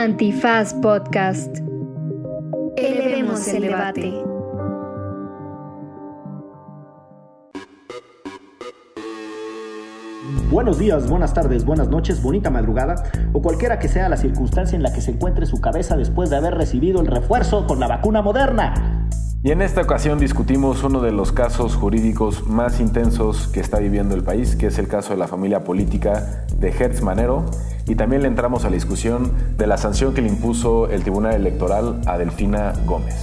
Antifaz Podcast. Elevemos el debate. Buenos días, buenas tardes, buenas noches, bonita madrugada o cualquiera que sea la circunstancia en la que se encuentre su cabeza después de haber recibido el refuerzo con la vacuna moderna. Y en esta ocasión discutimos uno de los casos jurídicos más intensos que está viviendo el país, que es el caso de la familia política de Hertz Manero, y también le entramos a la discusión de la sanción que le impuso el Tribunal Electoral a Delfina Gómez.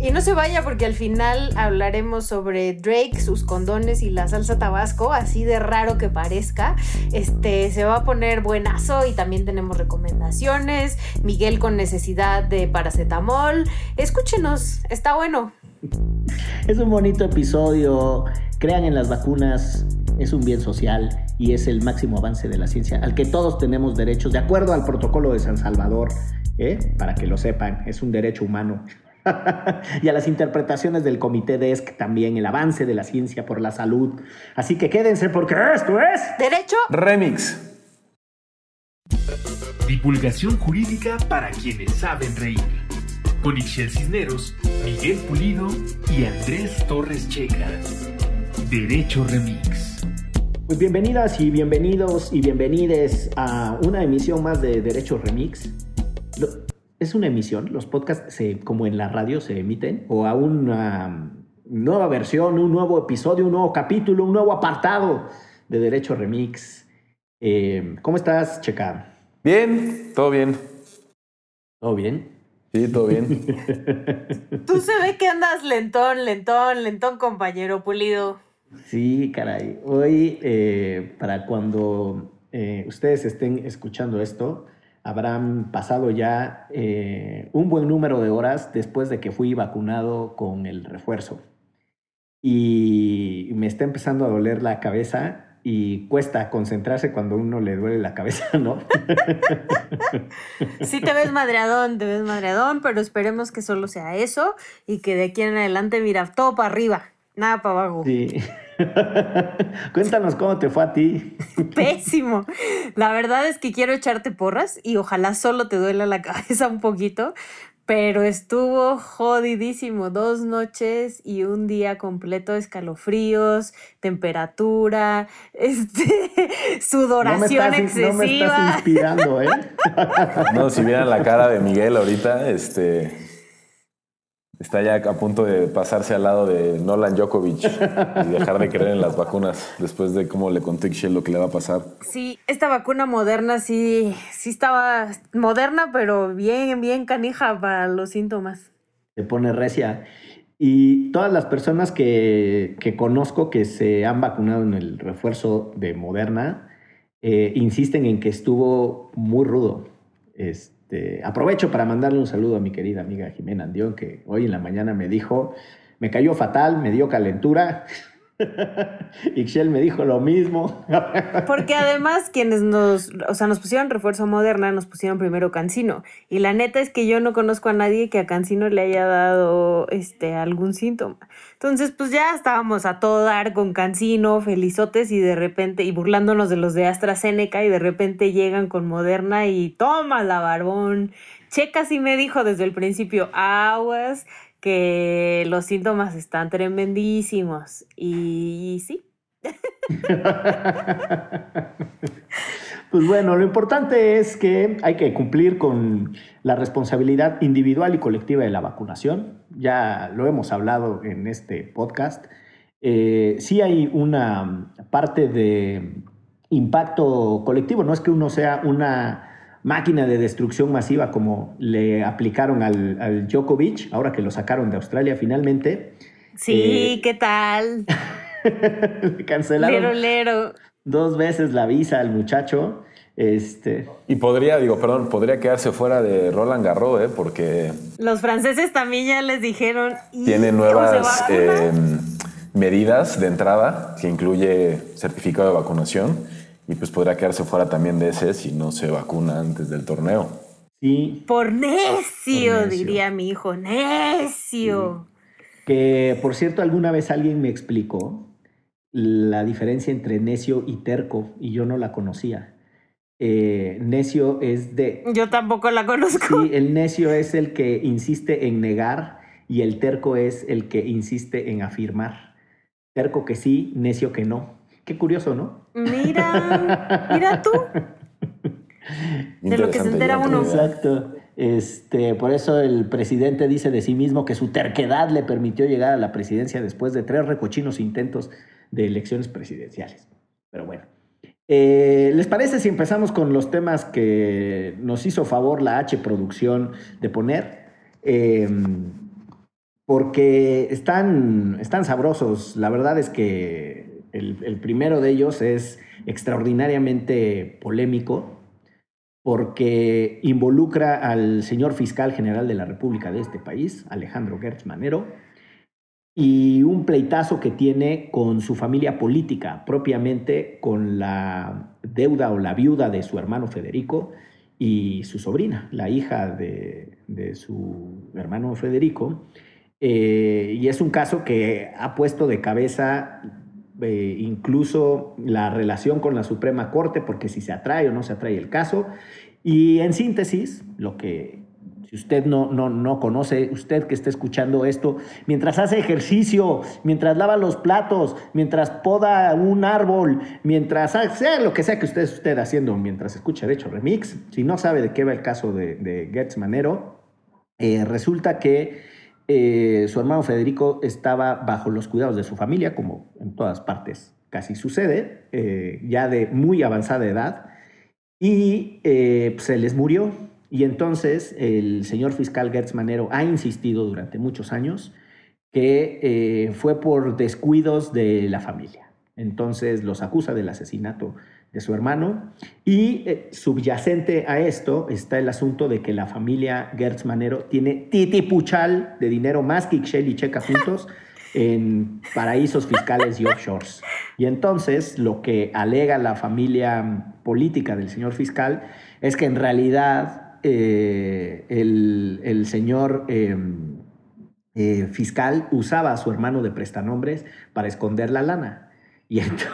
Y no se vaya porque al final hablaremos sobre Drake, sus condones y la salsa tabasco, así de raro que parezca. Este se va a poner buenazo y también tenemos recomendaciones. Miguel con necesidad de paracetamol. Escúchenos, está bueno. Es un bonito episodio. Crean en las vacunas, es un bien social y es el máximo avance de la ciencia al que todos tenemos derechos, de acuerdo al protocolo de San Salvador, ¿eh? para que lo sepan, es un derecho humano. y a las interpretaciones del Comité DESC también, el avance de la ciencia por la salud. Así que quédense porque esto es... ¿Derecho? Remix. Divulgación jurídica para quienes saben reír. Con Ixel Cisneros, Miguel Pulido y Andrés Torres Checa. Derecho Remix. Pues bienvenidas y bienvenidos y bienvenides a una emisión más de Derecho Remix. Lo- es una emisión, los podcasts se, como en la radio se emiten, o a una nueva versión, un nuevo episodio, un nuevo capítulo, un nuevo apartado de Derecho Remix. Eh, ¿Cómo estás, Checa? Bien, todo bien. ¿Todo bien? Sí, todo bien. Tú se ve que andas lentón, lentón, lentón, compañero pulido. Sí, caray. Hoy, eh, para cuando eh, ustedes estén escuchando esto, habrán pasado ya eh, un buen número de horas después de que fui vacunado con el refuerzo. Y me está empezando a doler la cabeza y cuesta concentrarse cuando a uno le duele la cabeza, ¿no? Sí te ves madreadón, te ves madreadón, pero esperemos que solo sea eso y que de aquí en adelante, mira, todo para arriba, nada para abajo. Sí. Cuéntanos cómo te fue a ti. Pésimo. La verdad es que quiero echarte porras y ojalá solo te duela la cabeza un poquito, pero estuvo jodidísimo. Dos noches y un día completo de escalofríos, temperatura, este, No me sudoración estás, no me excesiva. estás inspirando, ¿eh? No, si vieran la cara de Miguel ahorita, este. Está ya a punto de pasarse al lado de Nolan Djokovic y dejar de creer en las vacunas después de cómo le contó Ixchel lo que le va a pasar. Sí, esta vacuna moderna sí, sí estaba moderna, pero bien, bien canija para los síntomas. se pone recia. Y todas las personas que, que conozco que se han vacunado en el refuerzo de Moderna eh, insisten en que estuvo muy rudo. Este, aprovecho para mandarle un saludo a mi querida amiga Jimena Andión, que hoy en la mañana me dijo, me cayó fatal, me dio calentura. Ixchel me dijo lo mismo. Porque además quienes nos, o sea, nos pusieron refuerzo moderna, nos pusieron primero Cancino. Y la neta es que yo no conozco a nadie que a Cancino le haya dado este algún síntoma. Entonces, pues ya estábamos a todo dar con Cancino, felizotes y de repente, y burlándonos de los de AstraZeneca, y de repente llegan con Moderna y toma la barbón. Checa sí me dijo desde el principio, aguas, que los síntomas están tremendísimos. Y sí, Pues bueno, lo importante es que hay que cumplir con la responsabilidad individual y colectiva de la vacunación. Ya lo hemos hablado en este podcast. Eh, sí hay una parte de impacto colectivo, no es que uno sea una máquina de destrucción masiva como le aplicaron al, al Djokovic, ahora que lo sacaron de Australia finalmente. sí, Eh, ¿qué tal? Le cancelaron Lero, lero. dos veces la visa al muchacho. Este, Y podría, digo, perdón, podría quedarse fuera de Roland Garros, ¿eh? porque Los franceses también ya les dijeron. "¿Y tiene nuevas vacuna?". eh, medidas de entrada que incluye certificado de vacunación y pues podría quedarse fuera también de ese si no se vacuna antes del torneo. sí, Por necio, Por necio. diría mi hijo. Necio. Que, por cierto, alguna vez alguien me explicó la diferencia entre necio y terco y yo no la conocía. Eh, necio es de... Yo tampoco la conozco. Sí, el necio es el que insiste en negar y el terco es el que insiste en afirmar. Terco que sí, necio que no. Qué curioso, ¿no? Mira, mira tú. De lo que se entera uno. Exacto. Este, por eso el presidente dice de sí mismo que su terquedad le permitió llegar a la presidencia después de tres recochinos intentos de elecciones presidenciales. Pero bueno. Eh, ¿Les parece si empezamos con los temas que nos hizo favor la H Producción de poner? Eh, porque están, están sabrosos. La verdad es que el, primero de ellos es extraordinariamente polémico porque involucra al señor fiscal general de la República de este país, Alejandro Gertz Manero, y un pleitazo que tiene con su familia política, propiamente con la deuda o la viuda de su hermano Federico y su sobrina, la hija de, de su hermano Federico. Eh, y es un caso que ha puesto de cabeza eh, incluso la relación con la Suprema Corte, porque si se atrae o no se atrae el caso. Y en síntesis, lo que, si usted no, no, no conoce, usted que está escuchando esto, mientras hace ejercicio, mientras lava los platos, mientras poda un árbol, mientras ha- sea lo que sea que usted esté haciendo, mientras escucha de hecho Remix, si no sabe de qué va el caso de, de Gertz Manero, eh, resulta que eh, su hermano Federico estaba bajo los cuidados de su familia, como en todas partes casi sucede, eh, ya de muy avanzada edad, y eh, se les murió. Y entonces el señor fiscal Gertz Manero ha insistido durante muchos años que fue por descuidos de la familia. Entonces los acusa del asesinato de su hermano y eh, subyacente a esto está el asunto de que la familia Gertz Manero tiene titipuchal de dinero más que Ixchel y Checa juntos en paraísos fiscales y offshores. Y entonces lo que alega la familia política del señor fiscal es que en realidad eh, el, el señor eh, eh, fiscal usaba a su hermano de prestanombres para esconder la lana. Y entonces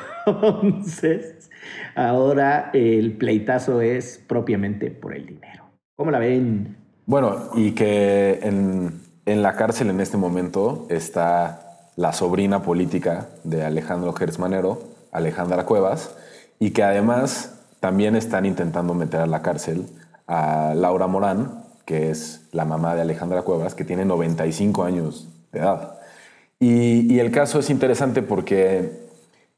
ahora el pleitazo es propiamente por el dinero. ¿Cómo la ven? Bueno, y que en, la cárcel en este momento está la sobrina política de Alejandro Gertz Manero, Alejandra Cuevas, y que además también están intentando meter a la cárcel a Laura Morán, que es la mamá de Alejandra Cuevas, que tiene 95 años de edad. Y el caso es interesante porque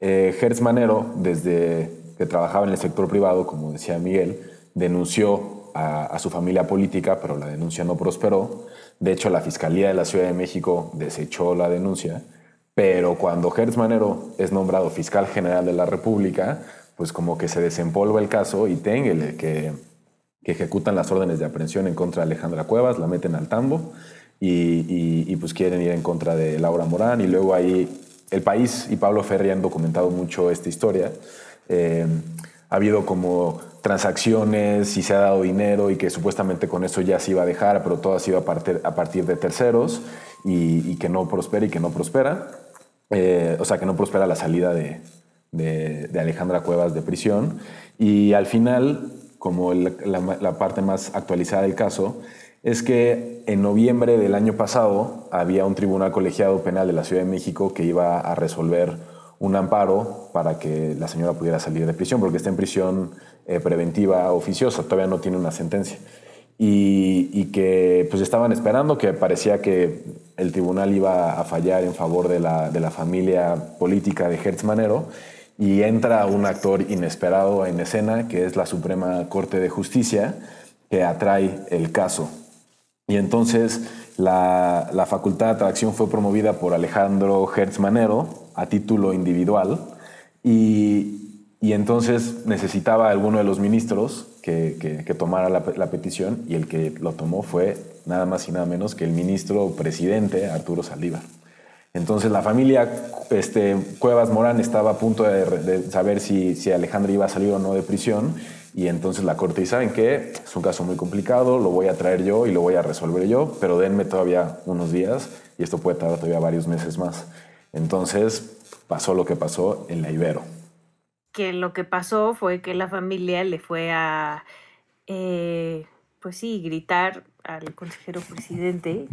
eh, Manero, desde que trabajaba en el sector privado, como decía Miguel, denunció a, su familia política, pero la denuncia no prosperó. De hecho, la Fiscalía de la Ciudad de México desechó la denuncia. Pero cuando Hertz Manero es nombrado fiscal general de la República, pues como que se desempolva el caso y Tengele, que, que ejecutan las órdenes de aprehensión en contra de Alejandra Cuevas, la meten al tambo y, y pues quieren ir en contra de Laura Morán. Y luego ahí el país y Pablo Ferri han documentado mucho esta historia. Eh, ha habido como transacciones y se ha dado dinero y que supuestamente con eso ya se iba a dejar, pero todo ha sido a partir, de terceros y, que no prospera y que no prospera. Eh, o sea, que no prospera la salida de, de, Alejandra Cuevas de prisión. Y al final, como la parte más actualizada del caso, es que en noviembre del año pasado había un tribunal colegiado penal de la Ciudad de México que iba a resolver un amparo para que la señora pudiera salir de prisión, porque está en prisión eh, preventiva oficiosa, todavía no tiene una sentencia. Y, que pues estaban esperando, que parecía que el tribunal iba a fallar en favor de la, de la familia política de Hertz Manero, y entra un actor inesperado en escena, que es la Suprema Corte de Justicia, que atrae el caso. Y entonces la, la facultad de atracción fue promovida por Alejandro Hertz Manero a título individual y, y entonces necesitaba alguno de los ministros que, que, que tomara la, la, petición y el que lo tomó fue nada más y nada menos que el ministro presidente Arturo Saldívar. Entonces la familia este, Cuevas Morán estaba a punto de, de saber si, si Alejandro iba a salir o no de prisión y entonces la corte dice, ¿saben? Es un caso muy complicado, lo voy a traer yo y lo voy a resolver yo, pero denme todavía unos días y esto puede tardar todavía varios meses más. Entonces pasó lo que pasó en la Ibero. que lo que pasó fue que la familia le fue a, eh, pues sí, gritar al consejero presidente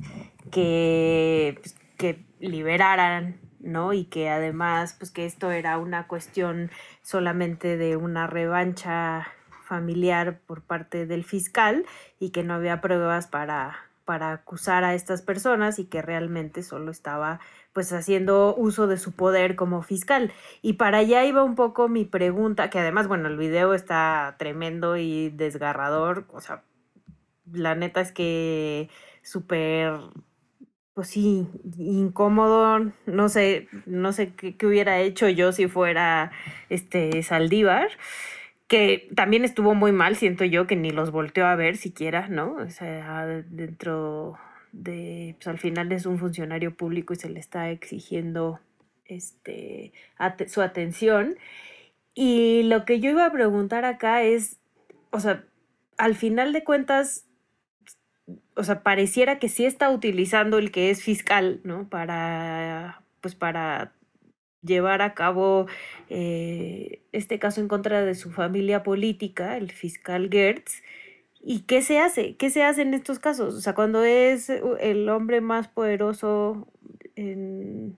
que, pues, que liberaran, ¿no? Y que además, pues que esto era una cuestión solamente de una revancha familiar por parte del fiscal y que no había pruebas para, para acusar a estas personas y que realmente solo estaba pues haciendo uso de su poder como fiscal. Y para allá iba un poco mi pregunta, que además, bueno, el video está tremendo y desgarrador, o sea, la neta es que súper, pues sí, incómodo, no sé, no sé qué, hubiera hecho yo si fuera este Saldívar que también estuvo muy mal, siento yo, que ni los volteó a ver siquiera, ¿no? O sea, dentro de, pues al final es un funcionario público y se le está exigiendo este, su atención. Y lo que yo iba a preguntar acá es, o sea, al final de cuentas, o sea, pareciera que sí está utilizando el que es fiscal, ¿no? Para, pues para llevar a cabo eh, este caso en contra de su familia política, el fiscal Gertz. ¿Y qué se hace? ¿Qué se hace en estos casos? O sea, cuando es el hombre más poderoso en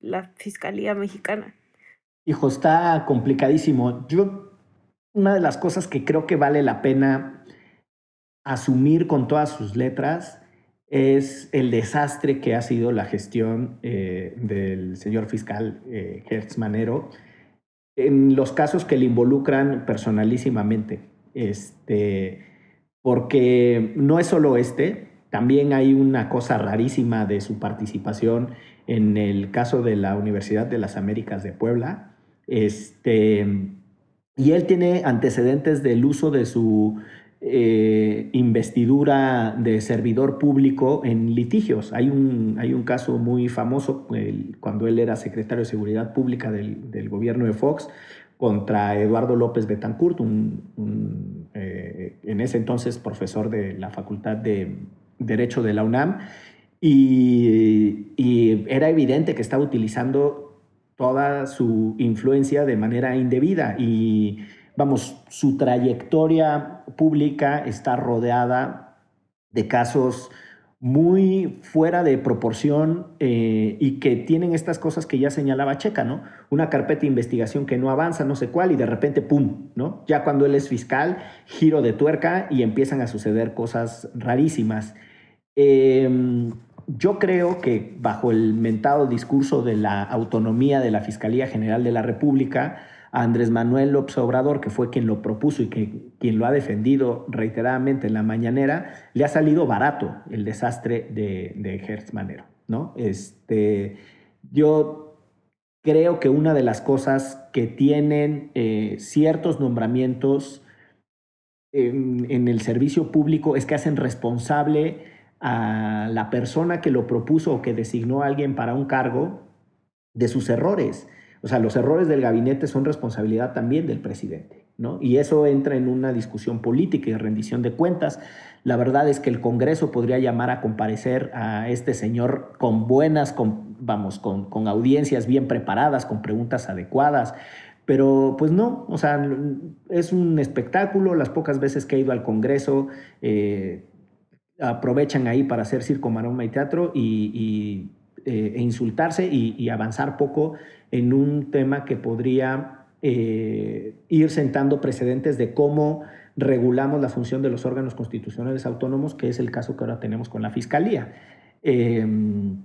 la Fiscalía Mexicana. Hijo, está complicadísimo. Yo, una de las cosas que creo que vale la pena asumir con todas sus letras es el desastre que ha sido la gestión eh, del señor fiscal eh, Manero en los casos que le involucran personalísimamente. Este, porque no es solo este, también hay una cosa rarísima de su participación en el caso de la Universidad de las Américas de Puebla. Este, y él tiene antecedentes del uso de su eh, investidura de servidor público en litigios. Hay un, hay un caso muy famoso cuando él era secretario de Seguridad Pública del, gobierno de Fox contra Eduardo López Betancourt, un, eh, en ese entonces profesor de la Facultad de Derecho de la UNAM, y, y era evidente que estaba utilizando toda su influencia de manera indebida y vamos, su trayectoria pública está rodeada de casos muy fuera de proporción eh, y que tienen estas cosas que ya señalaba Checa, ¿no? Una carpeta de investigación que no avanza, no sé cuál, y de repente, ¡pum!, ¿no? Ya cuando él es fiscal, giro de tuerca y empiezan a suceder cosas rarísimas. Em, yo creo que bajo el mentado discurso de la autonomía de la Fiscalía General de la República, Andrés Manuel López Obrador, que fue quien lo propuso y que, quien lo ha defendido reiteradamente en la mañanera, le ha salido barato el desastre de, de Manero. ¿no? Este, yo creo que una de las cosas que tienen eh, ciertos nombramientos en, en el servicio público es que hacen responsable a la persona que lo propuso o que designó a alguien para un cargo de sus errores. O sea, los errores del gabinete son responsabilidad también del presidente, ¿no? Y eso entra en una discusión política y rendición de cuentas. La verdad es que el Congreso podría llamar a comparecer a este señor con buenas, vamos, con, con audiencias bien preparadas, con preguntas adecuadas, pero pues no, o sea, es un espectáculo, las pocas veces que he ido al Congreso eh, aprovechan ahí para hacer circo, maroma y teatro y, eh, e insultarse y, y, avanzar poco en un tema que podría eh, ir sentando precedentes de cómo regulamos la función de los órganos constitucionales autónomos, que es el caso que ahora tenemos con la Fiscalía. Em,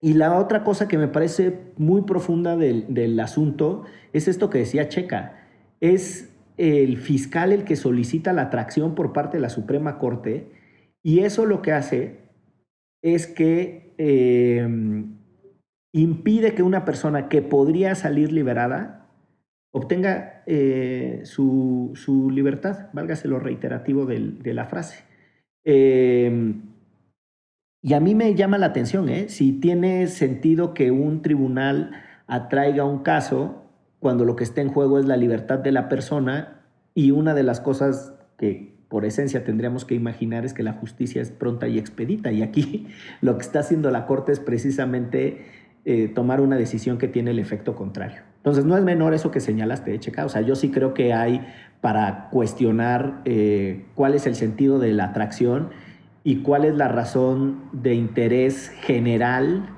y la otra cosa que me parece muy profunda del, del, asunto es esto que decía Checa. Es el fiscal el que solicita la atracción por parte de la Suprema Corte y eso lo que hace es que eh, impide que una persona que podría salir liberada obtenga eh, su, su, libertad, válgase lo reiterativo de la frase. Eh, y a mí me llama la atención, ¿eh? si tiene sentido que un tribunal atraiga un caso cuando lo que está en juego es la libertad de la persona y una de las cosas que por esencia tendríamos que imaginar es que la justicia es pronta y expedita y aquí lo que está haciendo la Corte es precisamente eh, tomar una decisión que tiene el efecto contrario. Entonces, no es menor eso que señalaste, Checa. O sea, yo sí creo que hay para cuestionar eh, cuál es el sentido de la atracción y cuál es la razón de interés general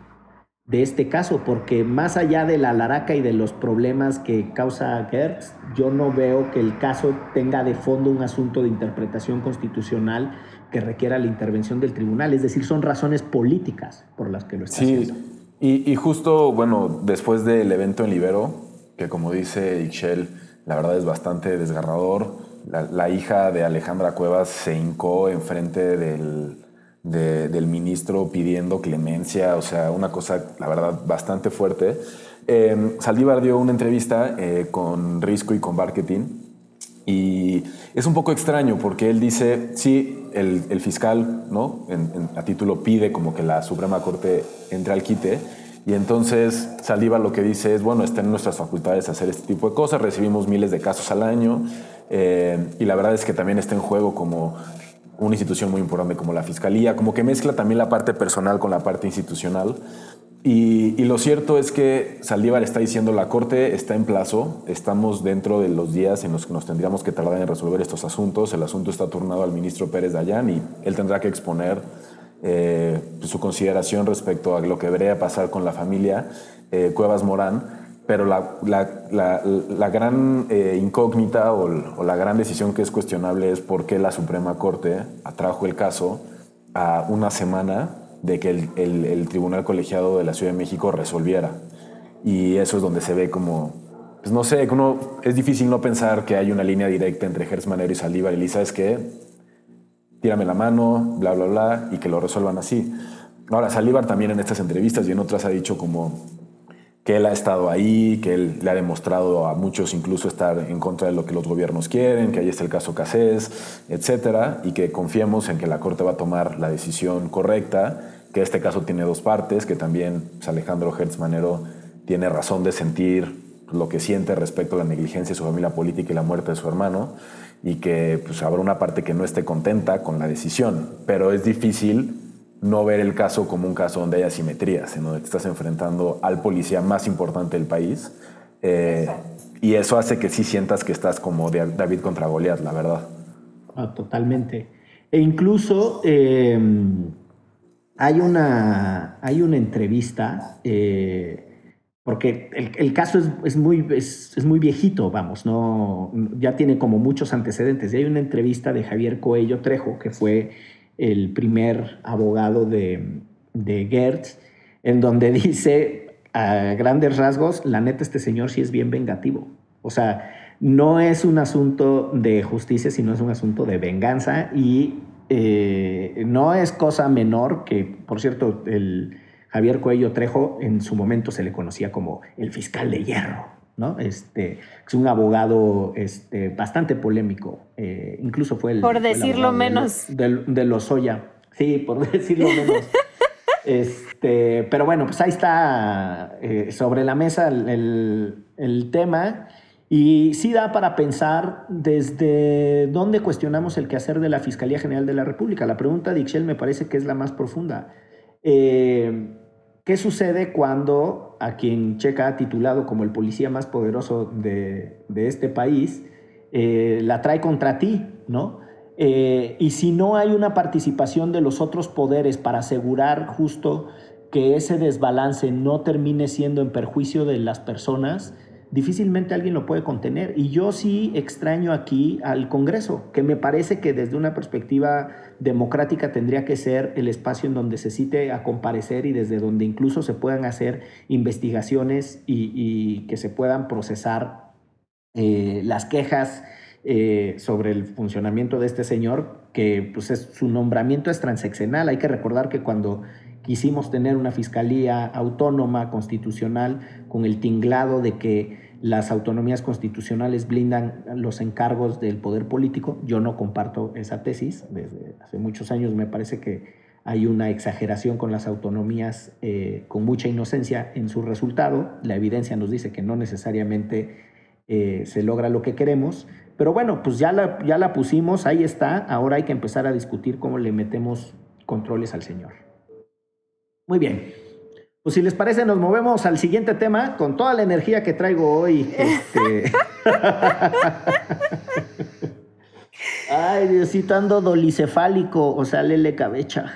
de este caso, porque más allá de la laraca y de los problemas que causa Gertz, yo no veo que el caso tenga de fondo un asunto de interpretación constitucional que requiera la intervención del tribunal, es decir, son razones políticas por las que lo está sí, haciendo. Y, justo, bueno, después del evento en Libero, que como dice Ixchel, la verdad es bastante desgarrador, la, hija de Alejandra Cuevas se hincó enfrente del, de, del ministro pidiendo clemencia, o sea, una cosa, la verdad, bastante fuerte. Eh, Saldívar dio una entrevista eh, con Risco y con Marketing y es un poco extraño porque él dice, sí, el, el fiscal, ¿no? En, en, a título pide como que la Suprema Corte entre al quite, y entonces Saldívar lo que dice es, bueno, está en nuestras facultades hacer este tipo de cosas, recibimos miles de casos al año, eh, y la verdad es que también está en juego como una institución muy importante como la Fiscalía, como que mezcla también la parte personal con la parte institucional. Y, lo cierto es que Saldívar está diciendo la Corte está en plazo, estamos dentro de los días en los que nos tendríamos que tardar en resolver estos asuntos, el asunto está turnado al ministro Pérez Dayán y él tendrá que exponer eh, su consideración respecto a lo que debería pasar con la familia eh, Cuevas Morán, pero la, la, la, la gran eh, incógnita o, o, la gran decisión que es cuestionable es por qué la Suprema Corte atrajo el caso a una semana de que el, el, el, Tribunal Colegiado de la Ciudad de México resolviera. Y eso es donde se ve como, pues no sé, uno, es difícil no pensar que hay una línea directa entre Gertz Manero y Saldívar y Lisa, es que tírame la mano, bla, bla, bla, y que lo resuelvan así. Ahora, Saldívar también en estas entrevistas y en otras ha dicho como que él ha estado ahí, que él le ha demostrado a muchos incluso estar en contra de lo que los gobiernos quieren, que ahí está el caso Casés, etcétera, y que confiemos en que la Corte va a tomar la decisión correcta, que este caso tiene dos partes, que también pues, Alejandro Hertz Manero tiene razón de sentir lo que siente respecto a la negligencia de su familia política y la muerte de su hermano, y que pues, habrá una parte que no esté contenta con la decisión, pero es difícil no ver el caso como un caso donde hay asimetrías, en donde te estás enfrentando al policía más importante del país. Eh, y eso hace que sí sientas que estás como David contra Goliat, la verdad. Ah, totalmente. E incluso eh, hay, una, hay una entrevista, eh, porque el, el, caso es, es muy, es, es, muy viejito, vamos, no, ya tiene como muchos antecedentes. Y hay una entrevista de Javier Coello Trejo, que fue el primer abogado de, de Gertz, en donde dice a grandes rasgos, la neta este señor sí es bien vengativo. O sea, no es un asunto de justicia, sino es un asunto de venganza y eh, no es cosa menor que, por cierto, el Javier Cuello Trejo en su momento se le conocía como el fiscal de hierro. ¿no? Este, es un abogado este, bastante polémico, eh, incluso fue el... Por decirlo el menos. De, de, de Lozoya, sí, por decirlo menos. este, pero bueno, pues ahí está eh, sobre la mesa el, el, tema y sí da para pensar desde dónde cuestionamos el quehacer de la Fiscalía General de la República. La pregunta de Ixchel me parece que es la más profunda. Eh, ¿Qué sucede cuando a quien Checa ha titulado como el policía más poderoso de, de este país eh, la trae contra ti, ¿no? Eh, y si no hay una participación de los otros poderes para asegurar justo que ese desbalance no termine siendo en perjuicio de las personas, difícilmente alguien lo puede contener. Y yo sí extraño aquí al Congreso, que me parece que desde una perspectiva democrática tendría que ser el espacio en donde se cite a comparecer y desde donde incluso se puedan hacer investigaciones y, que se puedan procesar eh, las quejas eh, sobre el funcionamiento de este señor, que pues es, su nombramiento es transeccional. Hay que recordar que cuando quisimos tener una fiscalía autónoma, constitucional, con el tinglado de que las autonomías constitucionales blindan los encargos del poder político. Yo no comparto esa tesis. Desde hace muchos años me parece que hay una exageración con las autonomías, eh, con mucha inocencia en su resultado. La evidencia nos dice que no necesariamente eh, se logra lo que queremos. Pero bueno, pues ya la, ya la pusimos, ahí está. Ahora hay que empezar a discutir cómo le metemos controles al señor. Muy bien. Pues si les parece, nos movemos al siguiente tema con toda la energía que traigo hoy. Este... Ay, Diosito, ando dolicefálico, o sea, lele cabecha.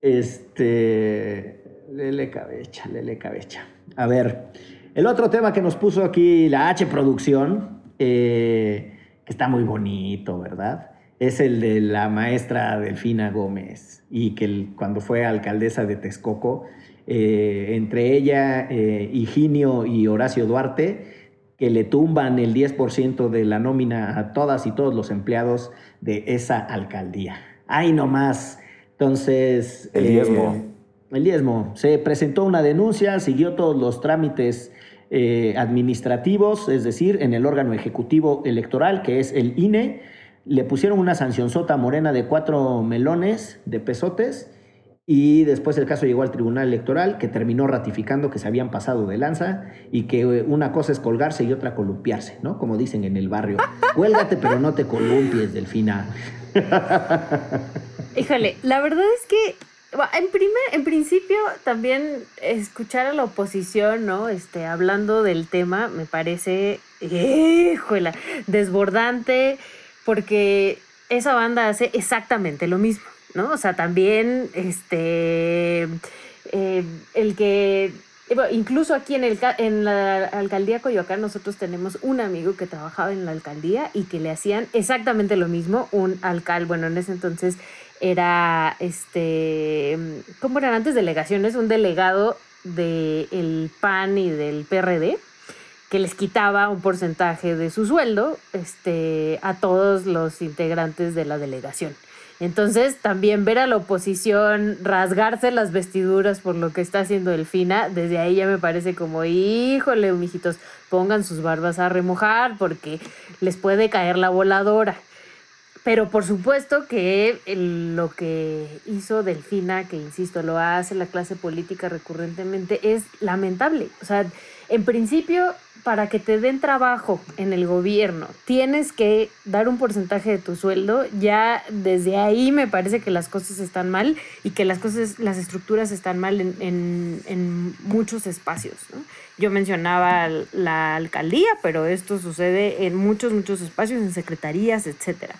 Este. Lele cabecha, lele cabecha. A ver, el otro tema que nos puso aquí la H Producción, eh, que está muy bonito, ¿verdad? Es el de la maestra Delfina Gómez y que cuando fue alcaldesa de Texcoco, eh, entre ella, eh, Higinio y Horacio Duarte, que le tumban el 10% de la nómina a todas y todos los empleados de esa alcaldía. Ay, no más. Entonces... El diezmo. Eh, el diezmo. Se presentó una denuncia, siguió todos los trámites eh, administrativos, es decir, en el órgano ejecutivo electoral, que es el INE. Le pusieron una sanción sota morena de cuatro melones de pesotes y después el caso llegó al Tribunal Electoral, que terminó ratificando que se habían pasado de lanza y que eh, una cosa es colgarse y otra columpiarse, ¿no? Como dicen en el barrio. Cuélgate, pero no te columpies, Delfina. Híjole, la verdad es que en, primer, en principio también escuchar a la oposición, ¿no? Este, hablando del tema, me parece, híjole, desbordante, porque esa banda hace exactamente lo mismo. ¿no? O sea, también este, eh, el que, incluso aquí en, el, en la alcaldía Coyoacán nosotros tenemos un amigo que trabajaba en la alcaldía y que le hacían exactamente lo mismo, un alcalde, bueno, en ese entonces era, este, ¿cómo eran antes delegaciones? Un delegado del PAN y del PRD que les quitaba un porcentaje de su sueldo este, a todos los integrantes de la delegación. Entonces, también ver a la oposición rasgarse las vestiduras por lo que está haciendo Delfina, desde ahí ya me parece como, híjole, mijitos, pongan sus barbas a remojar porque les puede caer la voladora. Pero por supuesto que lo que hizo Delfina, que insisto, lo hace la clase política recurrentemente, es lamentable. O sea, en principio, para que te den trabajo en el gobierno, tienes que dar un porcentaje de tu sueldo. Ya desde ahí me parece que las cosas están mal y que las cosas, las estructuras están mal en, muchos espacios. Yo mencionaba la alcaldía, pero esto sucede en muchos, muchos espacios, en secretarías, etcétera.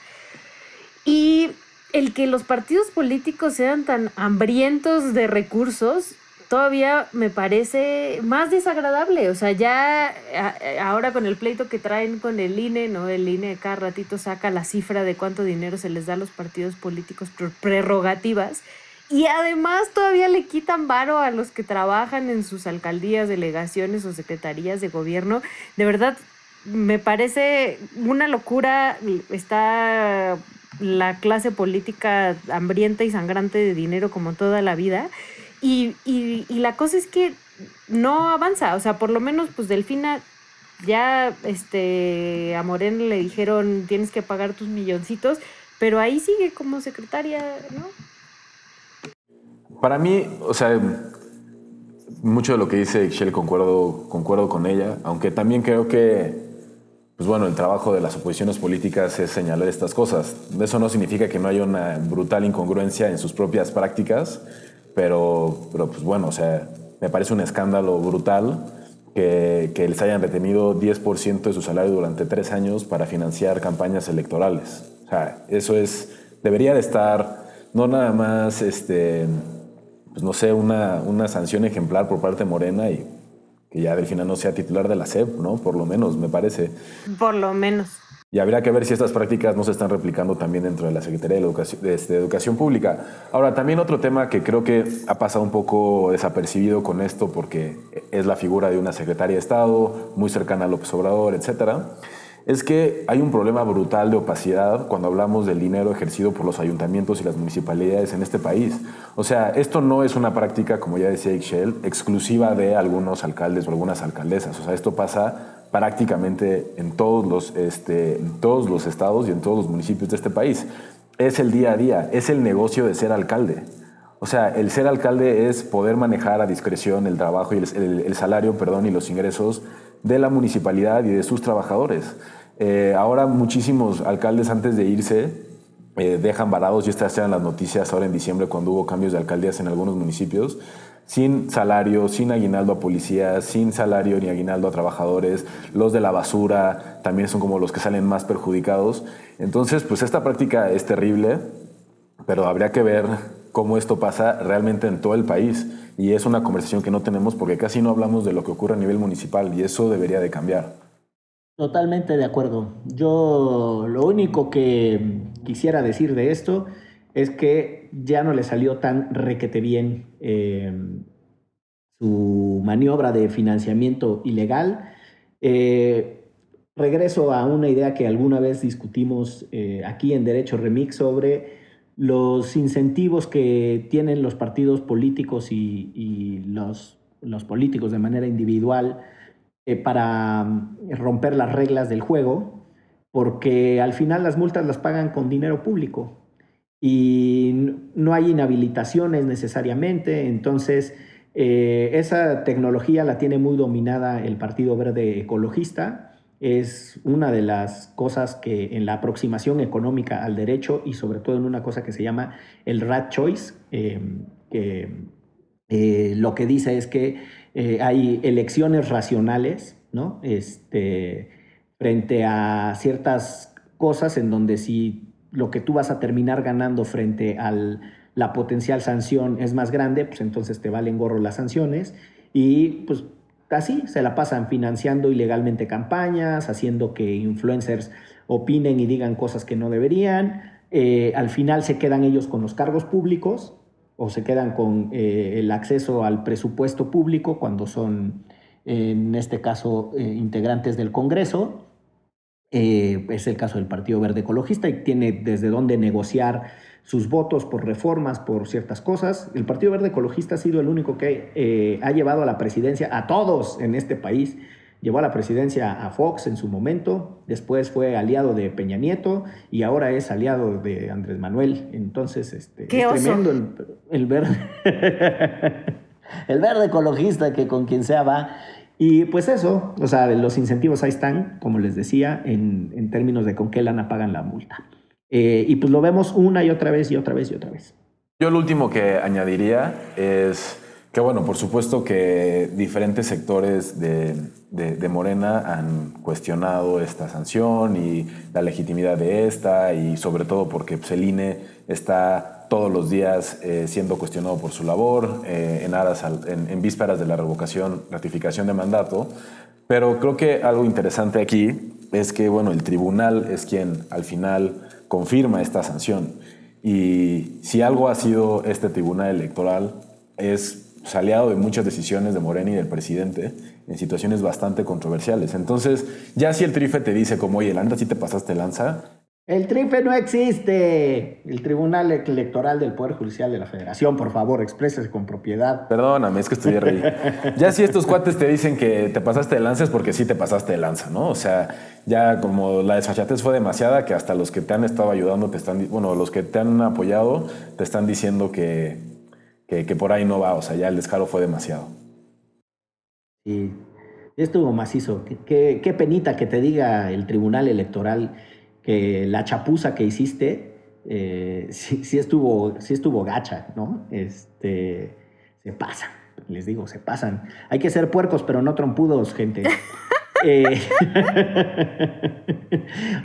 Y el que los partidos políticos sean tan hambrientos de recursos todavía me parece más desagradable. O sea, ya ahora con el pleito que traen con el INE, ¿no? El INE cada ratito saca la cifra de cuánto dinero se les da a los partidos políticos por prerrogativas. Y además todavía le quitan varo a los que trabajan en sus alcaldías, delegaciones o secretarías de gobierno. De verdad, me parece una locura. Está la clase política hambrienta y sangrante de dinero como toda la vida. Y, y, la cosa es que no avanza, o sea, por lo menos pues Delfina ya este a Moreno le dijeron tienes que pagar tus milloncitos, pero ahí sigue como secretaria, ¿no? Para mí, o sea, mucho de lo que dice Shell concuerdo, concuerdo con ella, aunque también creo que pues bueno, el trabajo de las oposiciones políticas es señalar estas cosas. Eso no significa que no haya una brutal incongruencia en sus propias prácticas, pero, pero pues bueno, o sea, me parece un escándalo brutal que, que les hayan retenido 10% de su salario durante tres años para financiar campañas electorales. O sea, eso es, debería de estar no nada más, este, pues no sé, una, una sanción ejemplar por parte de Morena y que ya Delfina no sea titular de la SEP, ¿no? Por lo menos, me parece. Por lo menos. Y habría que ver si estas prácticas no se están replicando también dentro de la Secretaría de Educación, de, este, Educación Pública. Ahora, también otro tema que creo que ha pasado un poco desapercibido con esto, porque es la figura de una secretaria de Estado muy cercana a López Obrador, etcétera es que hay un problema brutal de opacidad cuando hablamos del dinero ejercido por los ayuntamientos y las municipalidades en este país. O sea, esto no es una práctica, como ya decía Ixchel, exclusiva de algunos alcaldes o algunas alcaldesas. O sea, esto pasa prácticamente en todos los, este, en todos los estados y en todos los municipios de este país. Es el día a día, es el negocio de ser alcalde. O sea, el ser alcalde es poder manejar a discreción el trabajo y el, el salario, perdón, y los ingresos de la municipalidad y de sus trabajadores. Eh, ahora muchísimos alcaldes antes de irse eh, dejan varados, y estas eran las noticias ahora en diciembre cuando hubo cambios de alcaldías en algunos municipios, sin salario, sin aguinaldo a policías, sin salario ni aguinaldo a trabajadores. Los de la basura también son como los que salen más perjudicados. Entonces, pues esta práctica es terrible, pero habría que ver cómo esto pasa realmente en todo el país. Y es una conversación que no tenemos porque casi no hablamos de lo que ocurre a nivel municipal y eso debería de cambiar. Totalmente de acuerdo. Yo lo único que quisiera decir de esto es que ya no le salió tan requete bien eh, su maniobra de financiamiento ilegal. Eh, regreso a una idea que alguna vez discutimos eh, aquí en Derecho Remix sobre los incentivos que tienen los partidos políticos y, los, los, políticos de manera individual para romper las reglas del juego, porque al final las multas las pagan con dinero público y no hay inhabilitaciones necesariamente, entonces eh, esa tecnología la tiene muy dominada el Partido Verde Ecologista, es una de las cosas que en la aproximación económica al derecho y sobre todo en una cosa que se llama el rat choice, eh, que eh, lo que dice es que hay elecciones racionales, ¿no? Este, frente a ciertas cosas en donde si lo que tú vas a terminar ganando frente a la potencial sanción es más grande, pues entonces te valen gorro las sanciones y pues así se la pasan financiando ilegalmente campañas, haciendo que influencers opinen y digan cosas que no deberían. Eh, al final se quedan ellos con los cargos públicos o se quedan con eh, el acceso al presupuesto público cuando son, en este caso, eh, integrantes del Congreso eh, es el caso del Partido Verde Ecologista y tiene desde dónde negociar sus votos por reformas, por ciertas cosas. El Partido Verde Ecologista ha sido el único que eh, ha llevado a la presidencia a todos en este país. Llevó a la presidencia a Fox en su momento, después fue aliado de Peña Nieto y ahora es aliado de Andrés Manuel. Entonces, este, es tremendo el verde. el verde ecologista que con quien sea va. Y pues eso, o sea, los incentivos ahí están, como les decía, en, términos de con qué lana pagan la multa. Eh, y pues lo vemos una y otra vez y otra vez y otra vez. Yo lo último que añadiría es que, bueno, por supuesto que diferentes sectores de, de, Morena han cuestionado esta sanción y la legitimidad de esta, y sobre todo porque pues, el INE está todos los días eh, siendo cuestionado por su labor, eh, en, vísperas de la revocación, ratificación de mandato. Pero creo que algo interesante aquí es que bueno, el tribunal es quien al final confirma esta sanción. Y si algo ha sido este tribunal electoral es aliado de muchas decisiones de Morena y del presidente en situaciones bastante controversiales. Entonces, ya si el trife te dice como, oye, la neta sí te pasaste lanza, el TRIFE no existe. El Tribunal Electoral del Poder Judicial de la Federación, por favor, exprésese con propiedad. Perdóname, es que estoy reí. ya si estos cuates te dicen que te pasaste de lanza es porque sí te pasaste de lanza, ¿no? O sea, ya como la desfachatez fue demasiada que hasta los que te han estado ayudando te están, bueno, los que te han apoyado te están diciendo que, que, por ahí no va. O sea, ya el descaro fue demasiado. Sí, estuvo macizo. Qué, qué penita que te diga el Tribunal Electoral que la chapuza que hiciste eh, sí, estuvo, sí estuvo gacha, ¿no? Este, se pasan, les digo, se pasan. Hay que ser puercos, pero no trompudos, gente. Eh,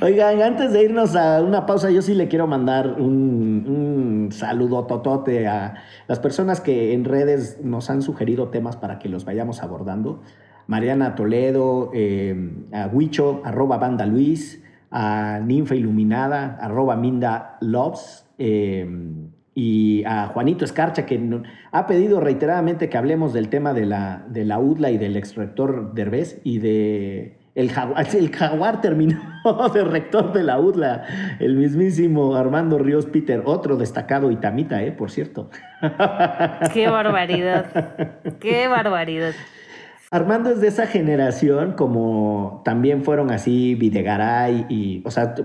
oigan, antes de irnos a una pausa, yo sí le quiero mandar un, un, saludo totote a las personas que en redes nos han sugerido temas para que los vayamos abordando. Mariana Toledo, eh, a Huicho, arroba Banda Luis, a Ninfa Iluminada, arroba Minda Loves, em, y a Juanito Escarcha, que ha pedido reiteradamente que hablemos del tema de la, de la UDLA y del ex rector Derbez y de el jaguar, el jaguar terminó de rector de la UDLA, el mismísimo Armando Ríos Peter, otro destacado itamita, eh, por cierto. Qué barbaridad, qué barbaridad. Armando es de esa generación, como también fueron así Videgaray y, o sea,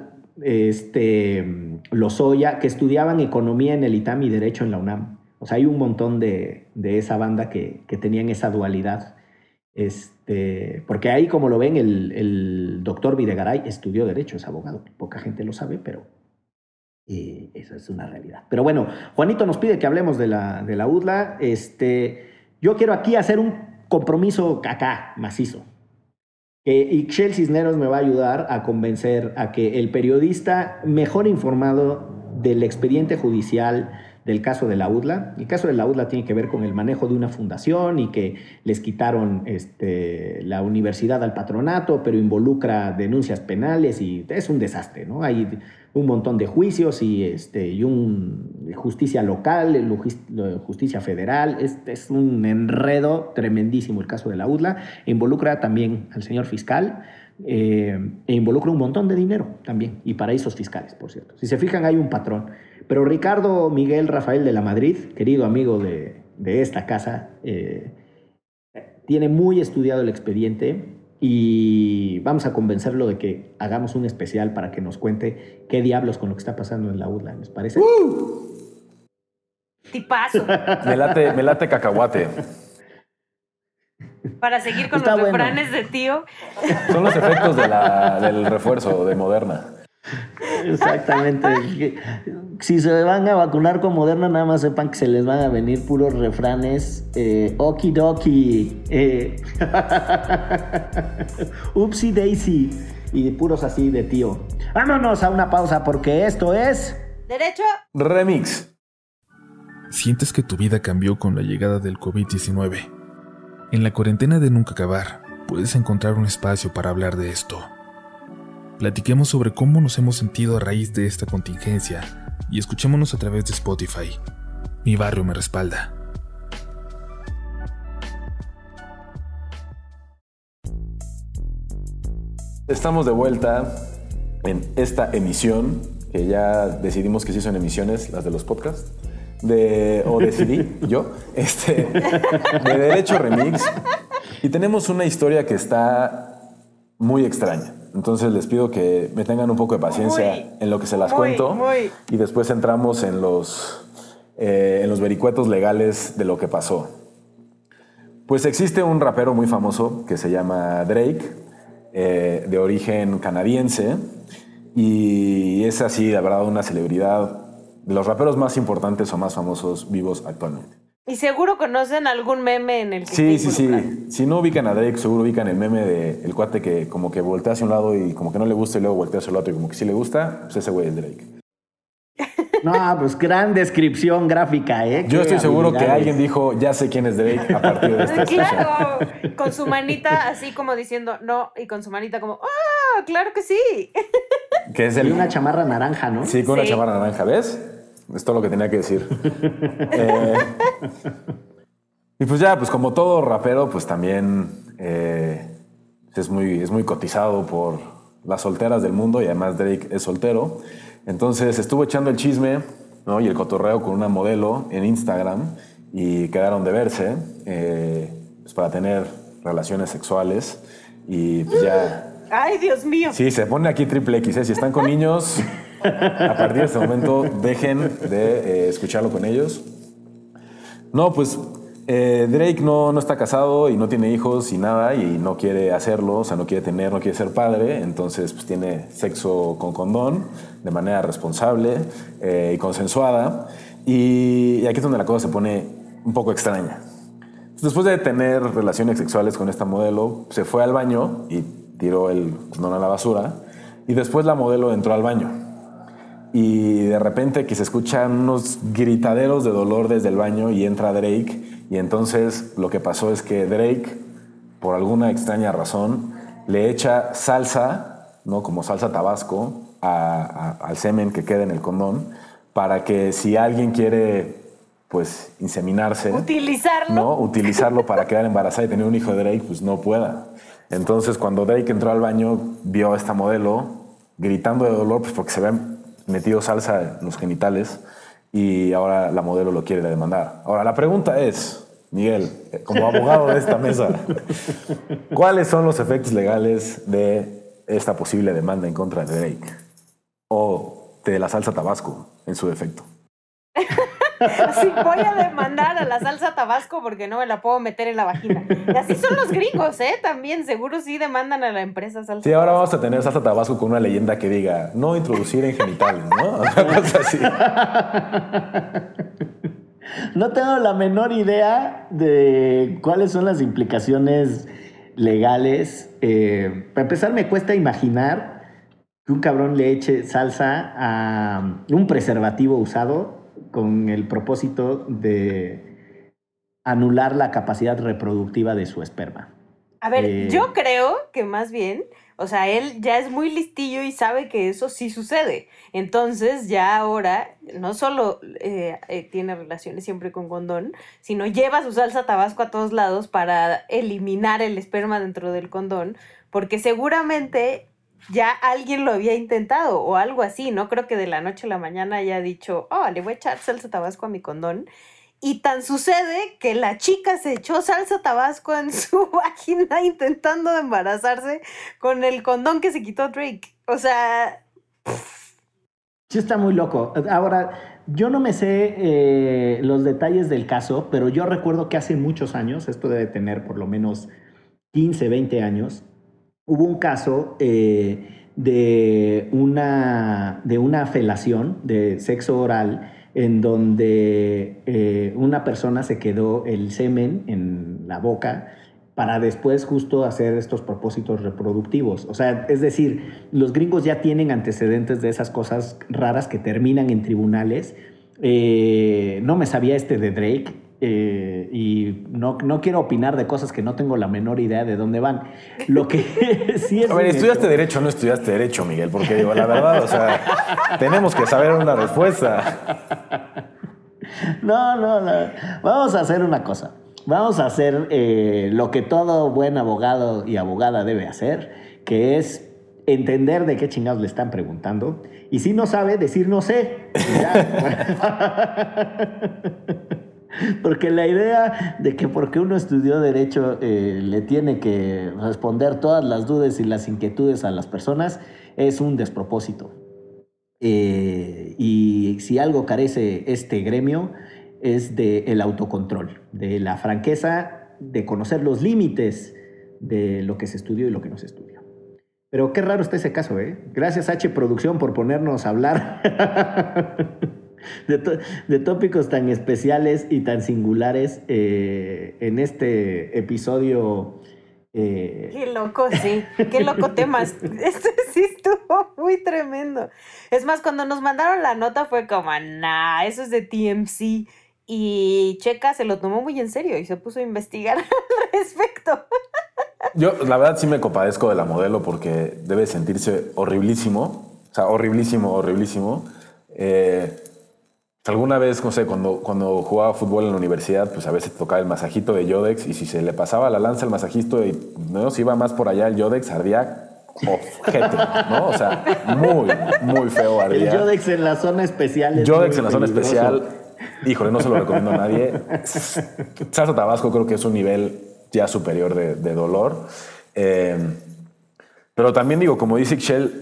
este, Lozoya, que estudiaban economía en el ITAM y Derecho en la UNAM. O sea, hay un montón de, de esa banda que, que, tenían esa dualidad. Este, porque ahí, como lo ven, el, el, doctor Videgaray estudió Derecho, es abogado. Poca gente lo sabe, pero eh, esa es una realidad. Pero bueno, Juanito nos pide que hablemos de la, de la UDLA. Este, Yo quiero aquí hacer un compromiso acá, macizo. Y Shell Cisneros me va a ayudar a convencer a que el periodista mejor informado del expediente judicial del caso de la UDLA. El caso de la UDLA tiene que ver con el manejo de una fundación y que les quitaron este, la universidad al patronato, pero involucra denuncias penales y es un desastre, ¿no? Hay un montón de juicios y, este, y un, justicia local, justicia federal. Es, es un enredo tremendísimo el caso de la UDLA. Involucra también al señor fiscal. Eh, e involucra un montón de dinero también y paraísos fiscales, por cierto. Si se fijan, hay un patrón. Pero Ricardo Miguel Rafael de la Madrid, querido amigo de, esta casa, eh, tiene muy estudiado el expediente y vamos a convencerlo de que hagamos un especial para que nos cuente qué diablos con lo que está pasando en la UDLA, ¿les parece? ¡Uh! Tipazo. me, late, me late cacahuate. Para seguir con los refranes de tío. Son los efectos del refuerzo de Moderna. Exactamente. si se van a vacunar con Moderna, nada más sepan que se les van a venir puros refranes. Eh, okidoki. Eh, upsi daisy. Y puros así de tío. Vámonos a una pausa porque esto es. Derecho. Remix. Sientes que tu vida cambió con la llegada del COVID-19. En la cuarentena de nunca acabar, puedes encontrar un espacio para hablar de esto. Platiquemos sobre cómo nos hemos sentido a raíz de esta contingencia y escuchémonos a través de Spotify. Mi barrio me respalda. Estamos de vuelta en esta emisión, que ya decidimos que sí son emisiones, las de los podcasts, de, o decidí yo, este, de Derecho Remix. Y tenemos una historia que está muy extraña. Entonces les pido que me tengan un poco de paciencia en lo que se las cuento y después entramos en los, eh, en los vericuetos legales de lo que pasó. Pues existe un rapero muy famoso que se llama Drake, eh, de origen canadiense, y es así, de verdad, una celebridad los raperos más importantes o más famosos vivos actualmente. Y seguro conocen algún meme en el que Sí, sí, sí. Si no ubican a Drake, seguro ubican el meme de el cuate que como que voltea hacia un lado y como que no le gusta y luego voltea hacia el otro y como que sí le gusta, pues ese güey es Drake. No, pues gran descripción gráfica, ¿eh? Yo estoy seguro que alguien dijo, ya sé quién es Drake a partir de esta Claro, con su manita así como diciendo no y con su manita como, ¡ah, claro que sí! Que es el... Y una chamarra naranja, ¿no? Sí, con una chamarra naranja, ¿ves? Es todo lo que tenía que decir. Eh, y pues ya, pues como todo rapero, pues también eh, es, muy, es muy cotizado por las solteras del mundo y además Drake es soltero. Entonces estuvo echando el chisme ¿no? y el cotorreo con una modelo en Instagram y quedaron de verse eh, pues para tener relaciones sexuales y pues ya... ¡Ay, Dios mío! Sí, se pone aquí triple X. Si están con niños, a partir de este momento dejen de eh, escucharlo con ellos. No, pues eh, Drake no, no está casado y no tiene hijos y nada y no quiere hacerlo, o sea, no quiere tener, no quiere ser padre, entonces pues tiene sexo con condón de manera responsable eh, y consensuada. Y, y aquí es donde la cosa se pone un poco extraña. Después de tener relaciones sexuales con esta modelo, se fue al baño y tiró el condón a la basura. Y después la modelo entró al baño y de repente que se escuchan unos gritaderos de dolor desde el baño y entra Drake y entonces lo que pasó es que Drake, por alguna extraña razón, le echa salsa, ¿no? como salsa tabasco, al semen que queda en el condón, para que si alguien quiere pues inseminarse, utilizarlo, ¿no? utilizarlo para quedar embarazada y tener un hijo de Drake, pues no pueda. Entonces cuando Drake entró al baño, vio a esta modelo gritando de dolor, pues porque se ve metido salsa en los genitales y ahora la modelo lo quiere demandar. Ahora, la pregunta es, Miguel, como abogado de esta mesa, ¿cuáles son los efectos legales de esta posible demanda en contra de Drake? O de la salsa tabasco, en su defecto. Sí, voy a demandar a la salsa tabasco porque no me la puedo meter en la vagina. Y así son los gringos, ¿eh? También, seguro sí demandan a la empresa salsa Sí, ahora vamos a tener salsa tabasco con una leyenda que diga, no introducir en genitales, ¿no? Una cosa así. no tengo la menor idea de cuáles son las implicaciones legales. Eh, para empezar, me cuesta imaginar que un cabrón le eche salsa a un preservativo usado con el propósito de anular la capacidad reproductiva de su esperma. A ver, Eh, yo creo que más bien, o sea, él ya es muy listillo y sabe que eso sí sucede. Entonces, ya ahora no solo eh, eh, tiene relaciones siempre con condón, sino lleva su salsa tabasco a todos lados para eliminar el esperma dentro del condón, porque seguramente ya alguien lo había intentado o algo así. No creo que de la noche a la mañana haya dicho, oh, le voy a echar salsa tabasco a mi condón. Y tan sucede que la chica se echó salsa tabasco en su vagina intentando embarazarse con el condón que se quitó Drake. O sea, Sí está muy loco. Ahora, yo no me sé eh, los detalles del caso, pero yo recuerdo que hace muchos años, esto debe tener por lo menos 15, 20 años, hubo un caso eh, de, una, de una felación de sexo oral en donde eh, una persona se quedó el semen en la boca para después justo hacer estos propósitos reproductivos. O sea, es decir, los gringos ya tienen antecedentes de esas cosas raras que terminan en tribunales. Eh, no me sabía este de Drake eh, y no, no quiero opinar de cosas que no tengo la menor idea de dónde van. Lo que sí es... A ver, ¿estudiaste hecho- Derecho o no estudiaste Derecho, Miguel? Porque digo, la verdad, o sea, tenemos que saber una respuesta. No, no, no. Vamos a hacer una cosa. Vamos a hacer eh, lo que todo buen abogado y abogada debe hacer, que es entender de qué chingados le están preguntando. Y si no sabe, decir no sé. Y ya. Porque la idea de que porque uno estudió derecho eh, le tiene que responder todas las dudas y las inquietudes a las personas es un despropósito. Eh, y si algo carece este gremio es del autocontrol, de la franqueza, de conocer los límites de lo que se estudió y lo que no se estudió. Pero qué raro está ese caso, ¿eh? Gracias H Producción por ponernos a hablar de, to- de tópicos tan especiales y tan singulares eh, en este episodio. eh, qué loco, sí. Qué loco temas. Este sí estuvo muy tremendo. Es más, cuando nos mandaron la nota fue como, nah, eso es de TMC. Y Checa se lo tomó muy en serio y se puso a investigar al respecto. Yo, la verdad, sí me compadezco de la modelo porque debe sentirse horriblísimo. O sea, horriblísimo, horriblísimo. Eh, alguna vez, no sé, cuando, cuando jugaba fútbol en la universidad, pues a veces tocaba el masajito de Yodex y si se le pasaba la lanza al masajito y no se iba más por allá el Yodex, ardía ojete, ¿no? O sea, muy, muy feo el ardía. Yodex en la zona especial. es Yodex en la zona especial, híjole, no se lo recomiendo a nadie. Salsa Tabasco creo que es un nivel ya superior de, de dolor. Eh, pero también digo, como dice Shell,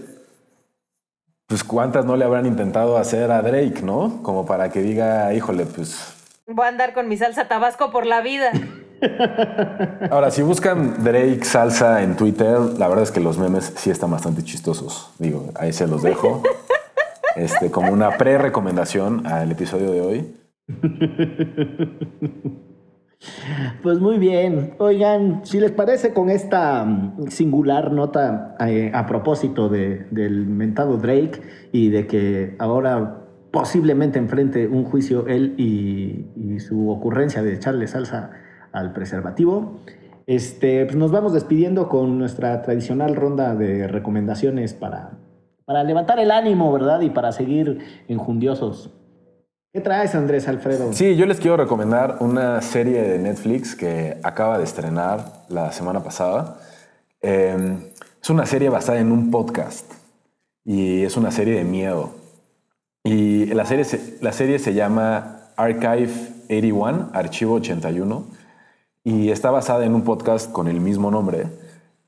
pues cuántas no le habrán intentado hacer a Drake, ¿no? Como para que diga, híjole, pues... Voy a andar con mi salsa tabasco por la vida. Ahora, si buscan Drake salsa en Twitter, la verdad es que los memes sí están bastante chistosos. Digo, ahí se los dejo. Este, como una pre-recomendación al episodio de hoy. Pues muy bien. Oigan, si les parece con esta mm, singular nota eh, a propósito de- del mentado Drake y de que ahora posiblemente enfrente un juicio él y, su ocurrencia de echarle salsa al preservativo, este, pues nos vamos despidiendo con nuestra tradicional ronda de recomendaciones para, para levantar el ánimo, ¿verdad? Y para seguir enjundiosos. ¿Qué traes, Andrés Alfredo? Sí, yo les quiero recomendar una serie de Netflix que acaba de estrenar la semana pasada. Eh, es una serie basada en un podcast y es una serie de miedo. Y la serie se, la serie se llama Archive 81, Archivo 81, y está basada en un podcast con el mismo nombre.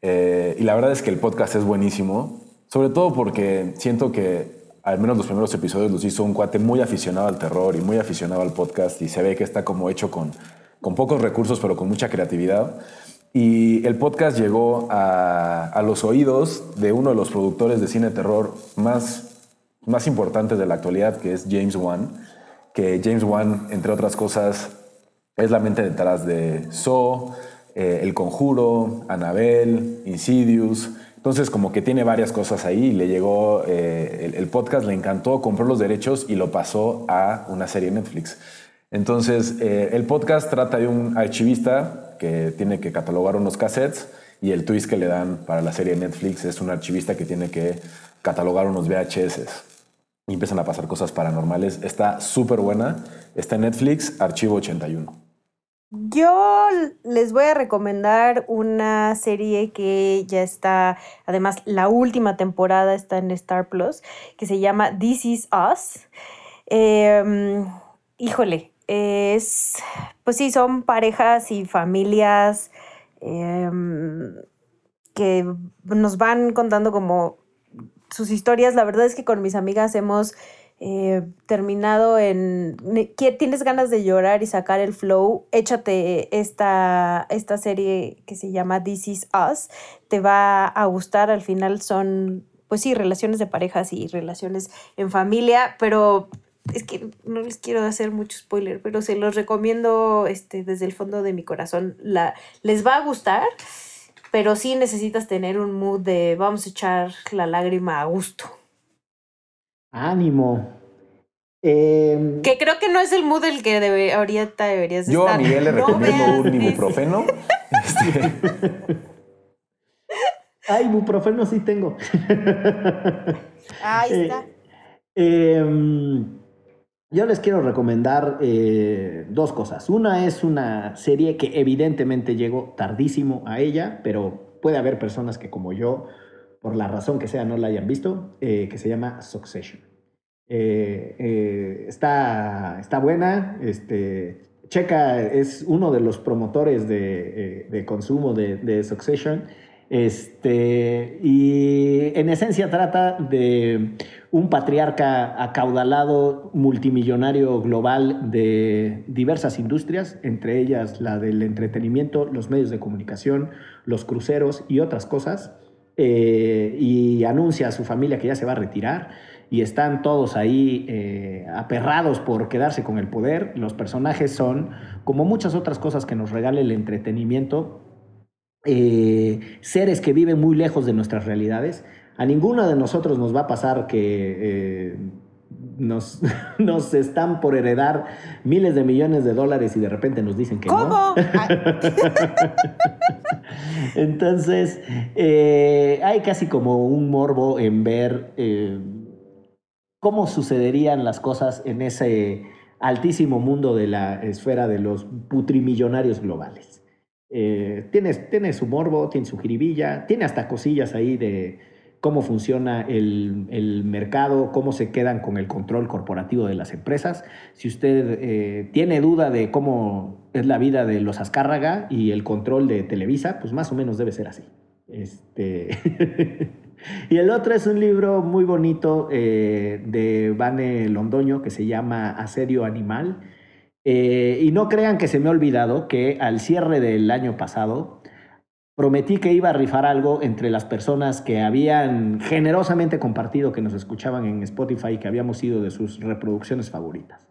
Eh, y la verdad es que el podcast es buenísimo, sobre todo porque siento que al menos los primeros episodios los hizo un cuate muy aficionado al terror y muy aficionado al podcast y se ve que está como hecho con, con pocos recursos pero con mucha creatividad. Y el podcast llegó a, a los oídos de uno de los productores de cine terror más, más importantes de la actualidad, que es James Wan. que James Wan, entre otras cosas, es la mente detrás de So, eh, El Conjuro, Annabelle, Insidious. Entonces, como que tiene varias cosas ahí. Le llegó eh, el, podcast, le encantó, compró los derechos y lo pasó a una serie Netflix. Entonces, eh, el podcast trata de un archivista que tiene que catalogar unos cassettes y el twist que le dan para la serie Netflix es un archivista que tiene que catalogar unos VHS y empiezan a pasar cosas paranormales. Está súper buena. Está en Netflix, Archivo 81. Yo les voy a recomendar una serie que ya está, además la última temporada está en Star Plus, que se llama This Is Us. Eh, híjole, es, pues sí, son parejas y familias eh, que nos van contando como sus historias. La verdad es que con mis amigas hemos eh, terminado en tienes ganas de llorar y sacar el flow, échate esta, esta serie que se llama This Is Us, te va a gustar, al final son, pues sí, relaciones de parejas y relaciones en familia, pero es que no les quiero hacer mucho spoiler, pero se los recomiendo este, desde el fondo de mi corazón. La, les va a gustar, pero sí necesitas tener un mood de vamos a echar la lágrima a gusto. Ánimo. Eh, que creo que no es el mood el que debe, ahorita deberías Yo estar. a Miguel le No recomiendo veas un ibuprofeno. Este, Ay, ibuprofeno sí tengo. Ahí Eh, está. eh, yo les quiero recomendar eh, dos cosas. Una es una serie que evidentemente llegó tardísimo a ella, pero puede haber personas que como yo, por la razón que sea, no la hayan visto, eh, que se llama Succession. Eh, eh, está, está buena. Este, Checa es uno de los promotores de, consumo de, de Succession. Este, y en esencia trata de un patriarca acaudalado, multimillonario global de diversas industrias, entre ellas la del entretenimiento, los medios de comunicación, los cruceros y otras cosas, eh, y anuncia a su familia que ya se va a retirar y están todos ahí eh, aperrados por quedarse con el poder. Los personajes son, como muchas otras cosas que nos regala el entretenimiento, eh, seres que viven muy lejos de nuestras realidades. A ninguno de nosotros nos va a pasar que nos, nos están por heredar miles de millones de dólares y de repente nos dicen que no. ¿Cómo? Ah, Entonces, eh, hay casi como un morbo en ver eh, cómo sucederían las cosas en ese altísimo mundo de la esfera de los putrimillonarios globales. Eh, tiene, tiene su morbo, tiene su jiribilla, tiene hasta cosillas ahí de cómo funciona el, el mercado, cómo se quedan con el control corporativo de las empresas. Si usted eh, tiene duda de cómo es la vida de los Azcárraga y el control de Televisa, pues más o menos debe ser así. Este... y el otro es un libro muy bonito eh, de Vane Londoño que se llama Asedio Animal. Eh, y no crean que se me ha olvidado que al cierre del año pasado prometí que iba a rifar algo entre las personas que habían generosamente compartido que nos escuchaban en Spotify que habíamos sido de sus reproducciones favoritas.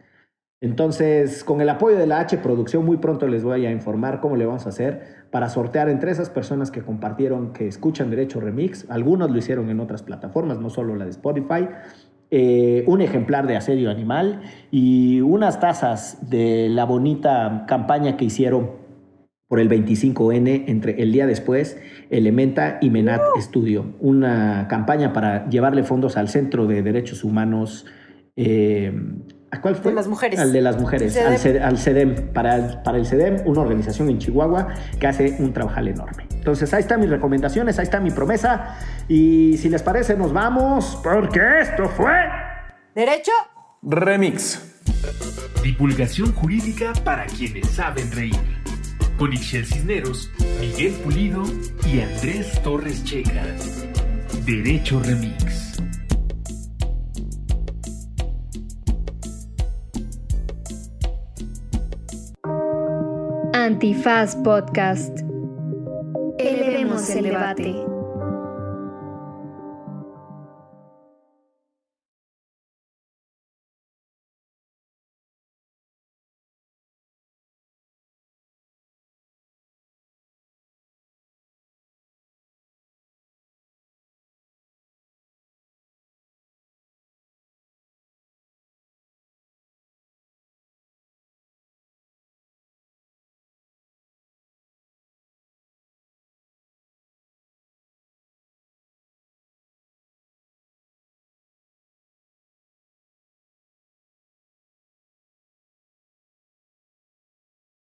Entonces, con el apoyo de la H Producción, muy pronto les voy a informar cómo le vamos a hacer para sortear entre esas personas que compartieron, que escuchan Derecho Remix. Algunos lo hicieron en otras plataformas, no solo la de Spotify. Eh, un ejemplar de Asedio Animal y unas tazas de la bonita campaña que hicieron por el 25N entre el día después, Elementa y Menat Studio. Una campaña para llevarle fondos al Centro de Derechos Humanos. Eh, ¿A cuál fue? De las mujeres. Al de las mujeres, CEDEM. al, CED- al CEDEM. Para el, para el CEDEM, una organización en Chihuahua que hace un trabajo enorme. Entonces, ahí están mis recomendaciones, ahí está mi promesa. Y si les parece, nos vamos, porque esto fue. ¿Derecho? Remix. Divulgación jurídica para quienes saben reír. Con Ixel Cisneros, Miguel Pulido y Andrés Torres Checa. Derecho Remix. Antifaz Podcast. Elevemos el debate.